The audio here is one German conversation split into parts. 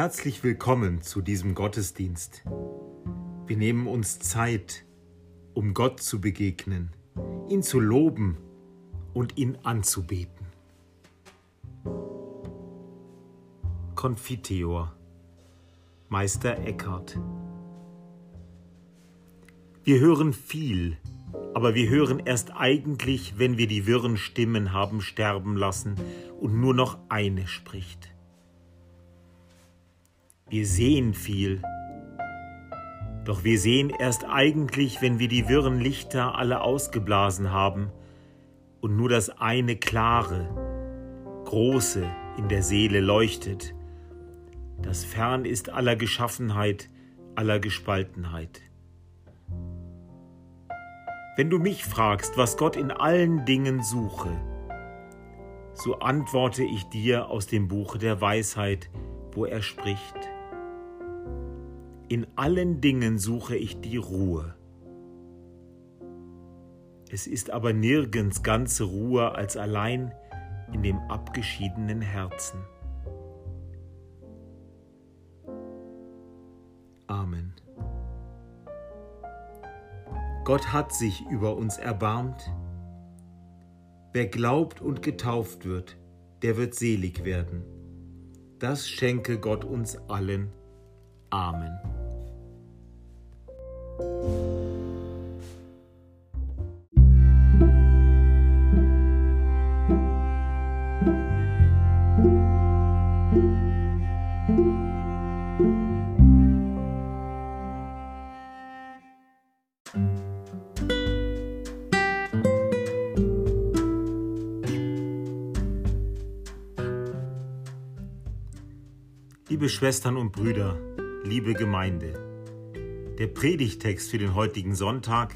Herzlich willkommen zu diesem Gottesdienst. Wir nehmen uns Zeit, um Gott zu begegnen, ihn zu loben und ihn anzubeten. Konfiteor Meister Eckhart Wir hören viel, aber wir hören erst eigentlich, wenn wir die wirren Stimmen haben sterben lassen und nur noch eine spricht. Wir sehen viel, doch wir sehen erst eigentlich, wenn wir die wirren Lichter alle ausgeblasen haben und nur das eine klare, große in der Seele leuchtet, das fern ist aller Geschaffenheit, aller Gespaltenheit. Wenn du mich fragst, was Gott in allen Dingen suche, so antworte ich dir aus dem Buche der Weisheit, wo er spricht. In allen Dingen suche ich die Ruhe. Es ist aber nirgends ganze Ruhe als allein in dem abgeschiedenen Herzen. Amen. Gott hat sich über uns erbarmt. Wer glaubt und getauft wird, der wird selig werden. Das schenke Gott uns allen. Amen. Liebe Schwestern und Brüder, liebe Gemeinde, der Predigtext für den heutigen Sonntag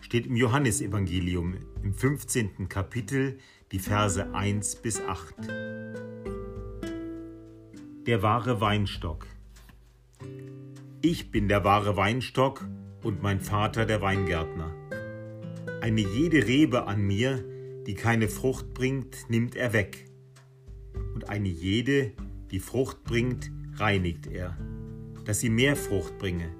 steht im Johannesevangelium im 15. Kapitel, die Verse 1 bis 8. Der wahre Weinstock. Ich bin der wahre Weinstock und mein Vater der Weingärtner. Eine jede Rebe an mir, die keine Frucht bringt, nimmt er weg. Und eine jede, die Frucht bringt, reinigt er, dass sie mehr Frucht bringe.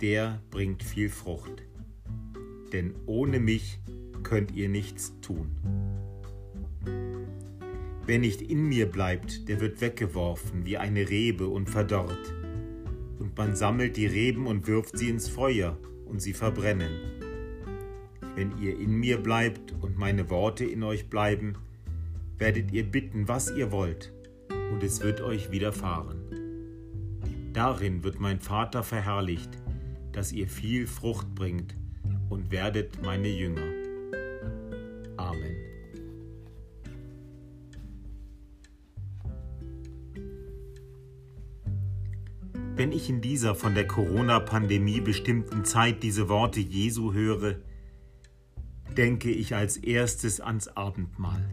der bringt viel Frucht. Denn ohne mich könnt ihr nichts tun. Wer nicht in mir bleibt, der wird weggeworfen wie eine Rebe und verdorrt. Und man sammelt die Reben und wirft sie ins Feuer, und sie verbrennen. Wenn ihr in mir bleibt und meine Worte in euch bleiben, werdet ihr bitten, was ihr wollt, und es wird euch widerfahren. Darin wird mein Vater verherrlicht, dass ihr viel Frucht bringt und werdet meine Jünger. Amen. Wenn ich in dieser von der Corona-Pandemie bestimmten Zeit diese Worte Jesu höre, denke ich als erstes ans Abendmahl.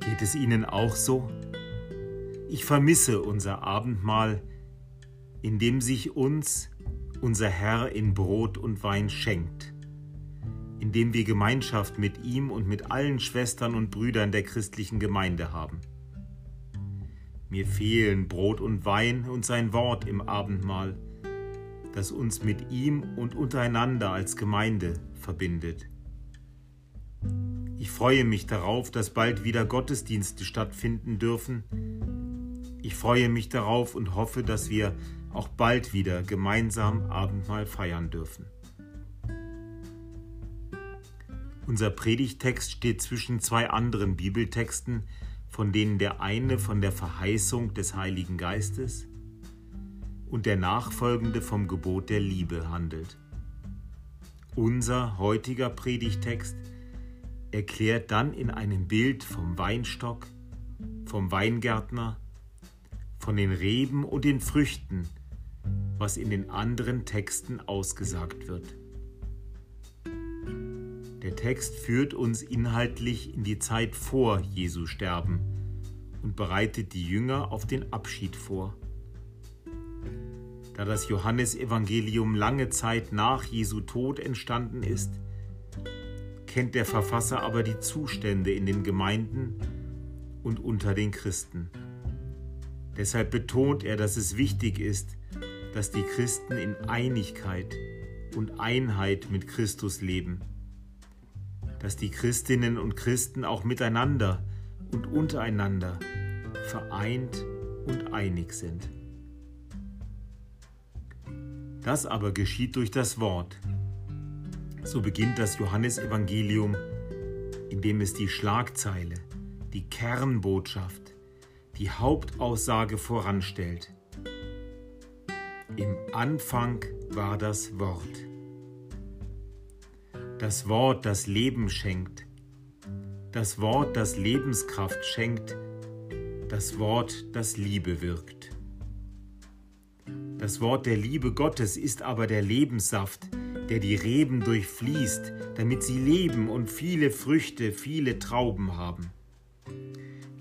Geht es Ihnen auch so? Ich vermisse unser Abendmahl, in dem sich uns unser Herr in Brot und Wein schenkt, indem wir Gemeinschaft mit ihm und mit allen Schwestern und Brüdern der christlichen Gemeinde haben. Mir fehlen Brot und Wein und sein Wort im Abendmahl, das uns mit ihm und untereinander als Gemeinde verbindet. Ich freue mich darauf, dass bald wieder Gottesdienste stattfinden dürfen. Ich freue mich darauf und hoffe, dass wir auch bald wieder gemeinsam Abendmahl feiern dürfen. Unser Predigtext steht zwischen zwei anderen Bibeltexten, von denen der eine von der Verheißung des Heiligen Geistes und der nachfolgende vom Gebot der Liebe handelt. Unser heutiger Predigtext erklärt dann in einem Bild vom Weinstock, vom Weingärtner von den Reben und den Früchten, was in den anderen Texten ausgesagt wird. Der Text führt uns inhaltlich in die Zeit vor Jesu Sterben und bereitet die Jünger auf den Abschied vor. Da das Johannesevangelium lange Zeit nach Jesu Tod entstanden ist, kennt der Verfasser aber die Zustände in den Gemeinden und unter den Christen. Deshalb betont er, dass es wichtig ist, dass die Christen in Einigkeit und Einheit mit Christus leben dass die Christinnen und Christen auch miteinander und untereinander vereint und einig sind. Das aber geschieht durch das Wort. So beginnt das Johannesevangelium, indem es die Schlagzeile, die Kernbotschaft, die Hauptaussage voranstellt. Im Anfang war das Wort das Wort, das Leben schenkt, das Wort, das Lebenskraft schenkt, das Wort, das Liebe wirkt. Das Wort der Liebe Gottes ist aber der Lebenssaft, der die Reben durchfließt, damit sie leben und viele Früchte, viele Trauben haben.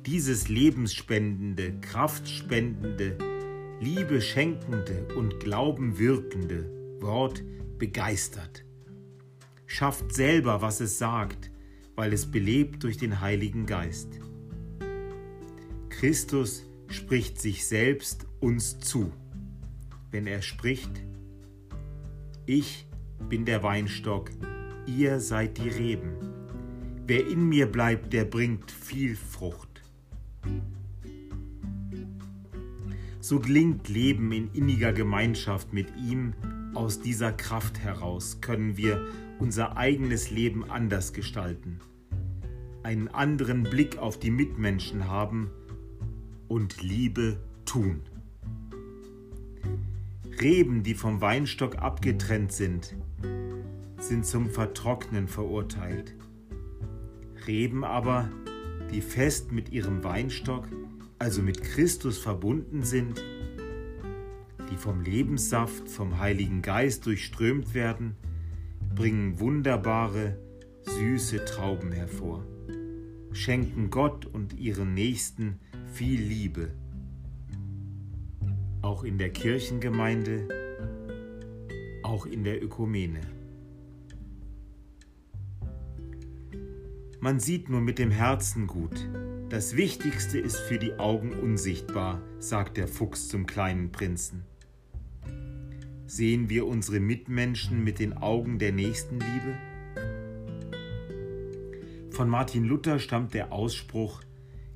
Dieses lebensspendende, kraftspendende, Liebe schenkende und Glauben wirkende Wort begeistert schafft selber, was es sagt, weil es belebt durch den Heiligen Geist. Christus spricht sich selbst uns zu, wenn er spricht, ich bin der Weinstock, ihr seid die Reben. Wer in mir bleibt, der bringt viel Frucht. So gelingt Leben in inniger Gemeinschaft mit ihm. Aus dieser Kraft heraus können wir unser eigenes Leben anders gestalten, einen anderen Blick auf die Mitmenschen haben und Liebe tun. Reben, die vom Weinstock abgetrennt sind, sind zum Vertrocknen verurteilt. Reben aber, die fest mit ihrem Weinstock, also mit Christus verbunden sind, die vom Lebenssaft, vom Heiligen Geist durchströmt werden, bringen wunderbare, süße Trauben hervor, schenken Gott und ihren Nächsten viel Liebe. Auch in der Kirchengemeinde, auch in der Ökumene. Man sieht nur mit dem Herzen gut. Das Wichtigste ist für die Augen unsichtbar, sagt der Fuchs zum kleinen Prinzen sehen wir unsere Mitmenschen mit den Augen der Nächstenliebe? Von Martin Luther stammt der Ausspruch,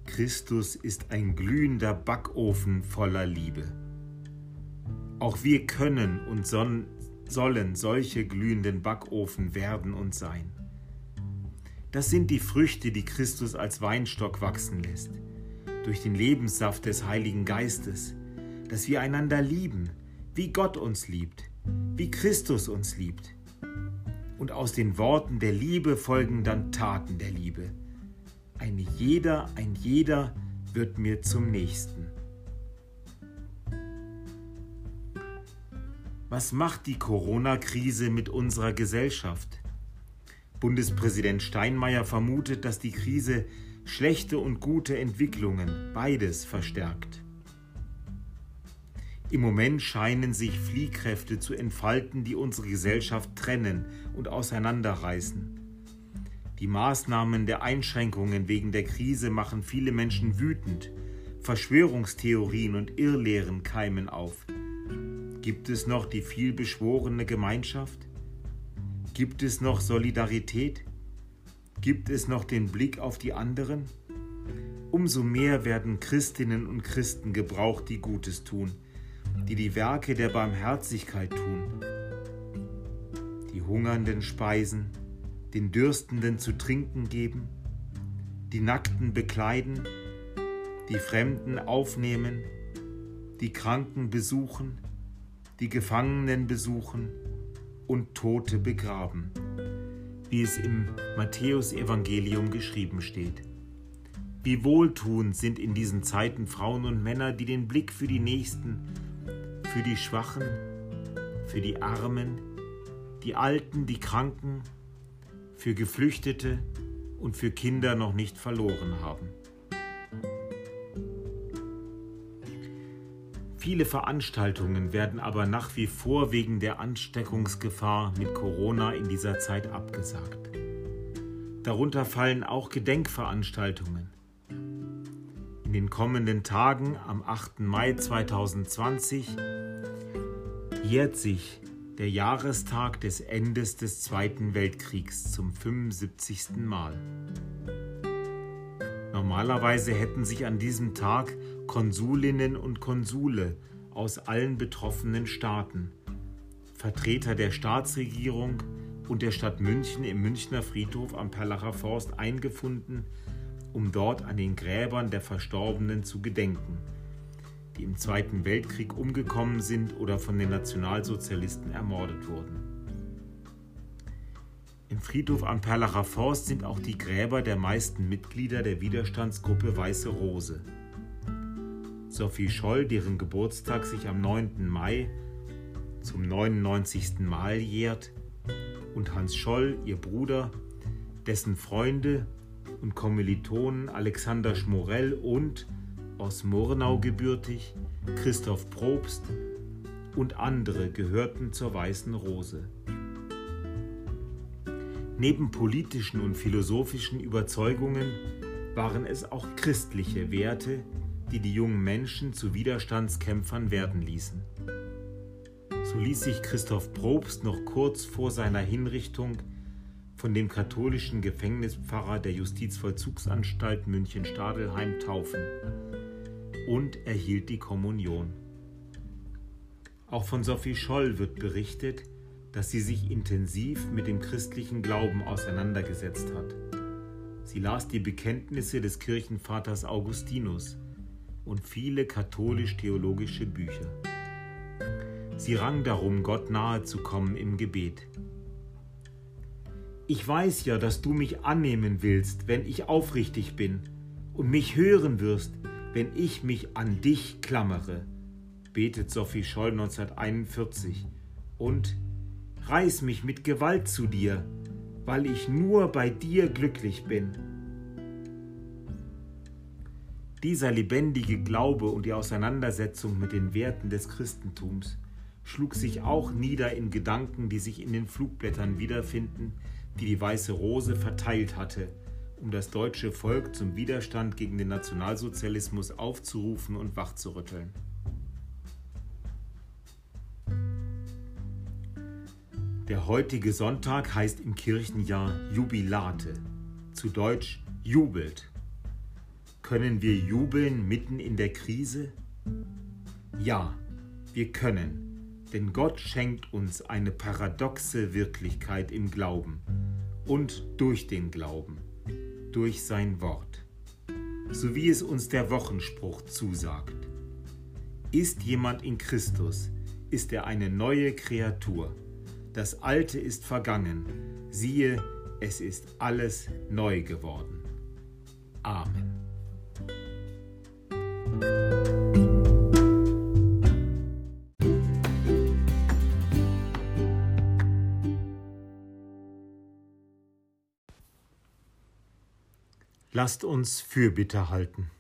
Christus ist ein glühender Backofen voller Liebe. Auch wir können und sollen solche glühenden Backofen werden und sein. Das sind die Früchte, die Christus als Weinstock wachsen lässt, durch den Lebenssaft des Heiligen Geistes, dass wir einander lieben, wie Gott uns liebt, wie Christus uns liebt. Und aus den Worten der Liebe folgen dann Taten der Liebe. Ein jeder, ein jeder wird mir zum Nächsten. Was macht die Corona-Krise mit unserer Gesellschaft? Bundespräsident Steinmeier vermutet, dass die Krise schlechte und gute Entwicklungen, beides verstärkt. Im Moment scheinen sich Fliehkräfte zu entfalten, die unsere Gesellschaft trennen und auseinanderreißen. Die Maßnahmen der Einschränkungen wegen der Krise machen viele Menschen wütend. Verschwörungstheorien und Irrlehren keimen auf. Gibt es noch die vielbeschworene Gemeinschaft? Gibt es noch Solidarität? Gibt es noch den Blick auf die anderen? Umso mehr werden Christinnen und Christen gebraucht, die Gutes tun die die Werke der Barmherzigkeit tun, die Hungernden speisen, den Dürstenden zu trinken geben, die Nackten bekleiden, die Fremden aufnehmen, die Kranken besuchen, die Gefangenen besuchen und Tote begraben, wie es im Matthäusevangelium geschrieben steht. Wie wohltuend sind in diesen Zeiten Frauen und Männer, die den Blick für die Nächsten, für die Schwachen, für die Armen, die Alten, die Kranken, für Geflüchtete und für Kinder noch nicht verloren haben. Viele Veranstaltungen werden aber nach wie vor wegen der Ansteckungsgefahr mit Corona in dieser Zeit abgesagt. Darunter fallen auch Gedenkveranstaltungen. In den kommenden Tagen am 8. Mai 2020 jährt sich der Jahrestag des Endes des Zweiten Weltkriegs zum 75. Mal. Normalerweise hätten sich an diesem Tag Konsulinnen und Konsule aus allen betroffenen Staaten, Vertreter der Staatsregierung und der Stadt München im Münchner Friedhof am Perlacher Forst eingefunden, um dort an den Gräbern der Verstorbenen zu gedenken die im Zweiten Weltkrieg umgekommen sind oder von den Nationalsozialisten ermordet wurden. Im Friedhof am Perlacher Forst sind auch die Gräber der meisten Mitglieder der Widerstandsgruppe Weiße Rose. Sophie Scholl, deren Geburtstag sich am 9. Mai zum 99. Mal jährt, und Hans Scholl, ihr Bruder, dessen Freunde und Kommilitonen Alexander Schmorell und aus Murnau gebürtig, Christoph Probst und andere gehörten zur Weißen Rose. Neben politischen und philosophischen Überzeugungen waren es auch christliche Werte, die die jungen Menschen zu Widerstandskämpfern werden ließen. So ließ sich Christoph Probst noch kurz vor seiner Hinrichtung von dem katholischen Gefängnispfarrer der Justizvollzugsanstalt München-Stadelheim taufen und erhielt die Kommunion. Auch von Sophie Scholl wird berichtet, dass sie sich intensiv mit dem christlichen Glauben auseinandergesetzt hat. Sie las die Bekenntnisse des Kirchenvaters Augustinus und viele katholisch-theologische Bücher. Sie rang darum, Gott nahe zu kommen im Gebet. Ich weiß ja, dass du mich annehmen willst, wenn ich aufrichtig bin und mich hören wirst, wenn ich mich an dich klammere, betet Sophie Scholl 1941 und reiß mich mit Gewalt zu dir, weil ich nur bei dir glücklich bin. Dieser lebendige Glaube und die Auseinandersetzung mit den Werten des Christentums schlug sich auch nieder in Gedanken, die sich in den Flugblättern wiederfinden, die die Weiße Rose verteilt hatte um das deutsche Volk zum Widerstand gegen den Nationalsozialismus aufzurufen und wachzurütteln. Der heutige Sonntag heißt im Kirchenjahr Jubilate, zu Deutsch jubelt. Können wir jubeln mitten in der Krise? Ja, wir können, denn Gott schenkt uns eine paradoxe Wirklichkeit im Glauben und durch den Glauben durch sein Wort, so wie es uns der Wochenspruch zusagt. Ist jemand in Christus, ist er eine neue Kreatur. Das Alte ist vergangen, siehe, es ist alles neu geworden. Amen. Lasst uns Fürbitte halten.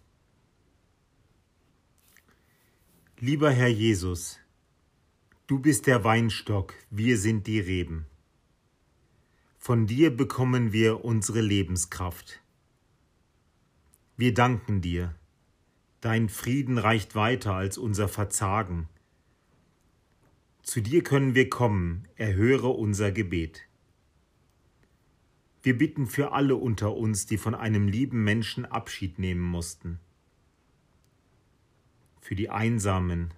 Lieber Herr Jesus, du bist der Weinstock, wir sind die Reben. Von dir bekommen wir unsere Lebenskraft. Wir danken dir. Dein Frieden reicht weiter als unser Verzagen. Zu dir können wir kommen, erhöre unser Gebet. Wir bitten für alle unter uns, die von einem lieben Menschen Abschied nehmen mussten. Für die Einsamen,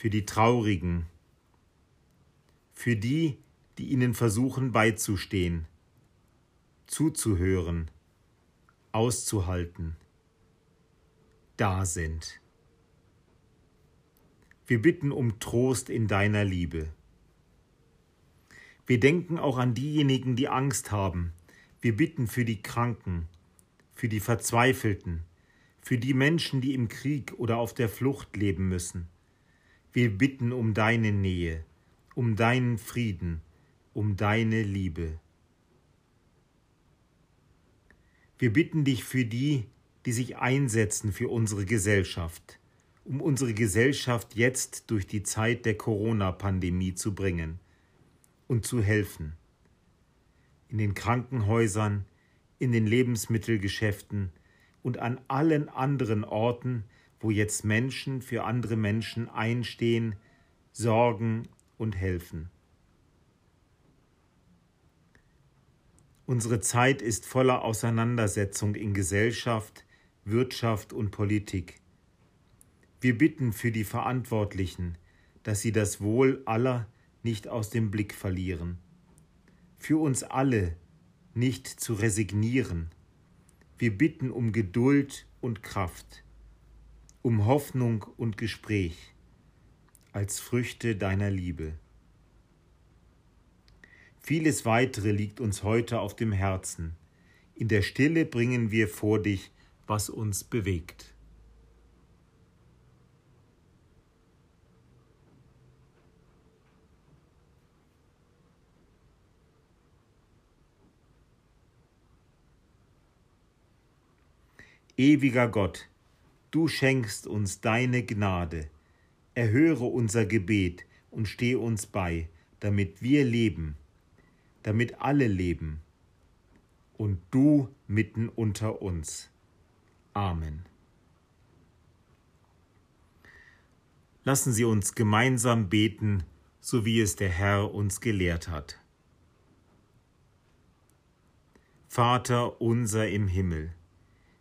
für die Traurigen, für die, die ihnen versuchen beizustehen, zuzuhören, auszuhalten, da sind. Wir bitten um Trost in deiner Liebe. Wir denken auch an diejenigen, die Angst haben. Wir bitten für die Kranken, für die Verzweifelten, für die Menschen, die im Krieg oder auf der Flucht leben müssen. Wir bitten um deine Nähe, um deinen Frieden, um deine Liebe. Wir bitten dich für die, die sich einsetzen für unsere Gesellschaft, um unsere Gesellschaft jetzt durch die Zeit der Corona-Pandemie zu bringen und zu helfen. In den Krankenhäusern, in den Lebensmittelgeschäften und an allen anderen Orten, wo jetzt Menschen für andere Menschen einstehen, sorgen und helfen. Unsere Zeit ist voller Auseinandersetzung in Gesellschaft, Wirtschaft und Politik. Wir bitten für die Verantwortlichen, dass sie das Wohl aller nicht aus dem Blick verlieren. Für uns alle nicht zu resignieren. Wir bitten um Geduld und Kraft, um Hoffnung und Gespräch als Früchte deiner Liebe. Vieles weitere liegt uns heute auf dem Herzen. In der Stille bringen wir vor dich, was uns bewegt. Ewiger Gott, du schenkst uns deine Gnade. Erhöre unser Gebet und steh uns bei, damit wir leben damit alle leben und du mitten unter uns. Amen. Lassen Sie uns gemeinsam beten, so wie es der Herr uns gelehrt hat. Vater unser im Himmel,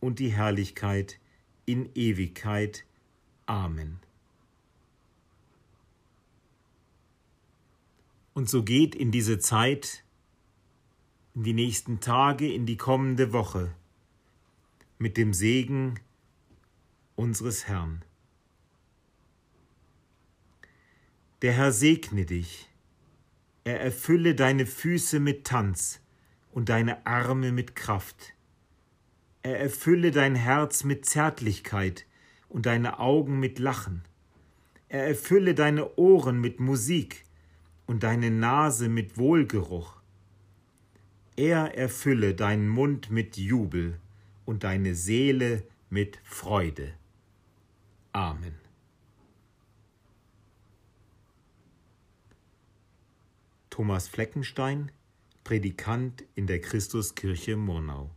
und die Herrlichkeit in Ewigkeit. Amen. Und so geht in diese Zeit, in die nächsten Tage, in die kommende Woche mit dem Segen unseres Herrn. Der Herr segne dich, er erfülle deine Füße mit Tanz und deine Arme mit Kraft. Er erfülle dein Herz mit Zärtlichkeit und deine Augen mit Lachen. Er erfülle deine Ohren mit Musik und deine Nase mit Wohlgeruch. Er erfülle deinen Mund mit Jubel und deine Seele mit Freude. Amen. Thomas Fleckenstein, Predikant in der Christuskirche Murnau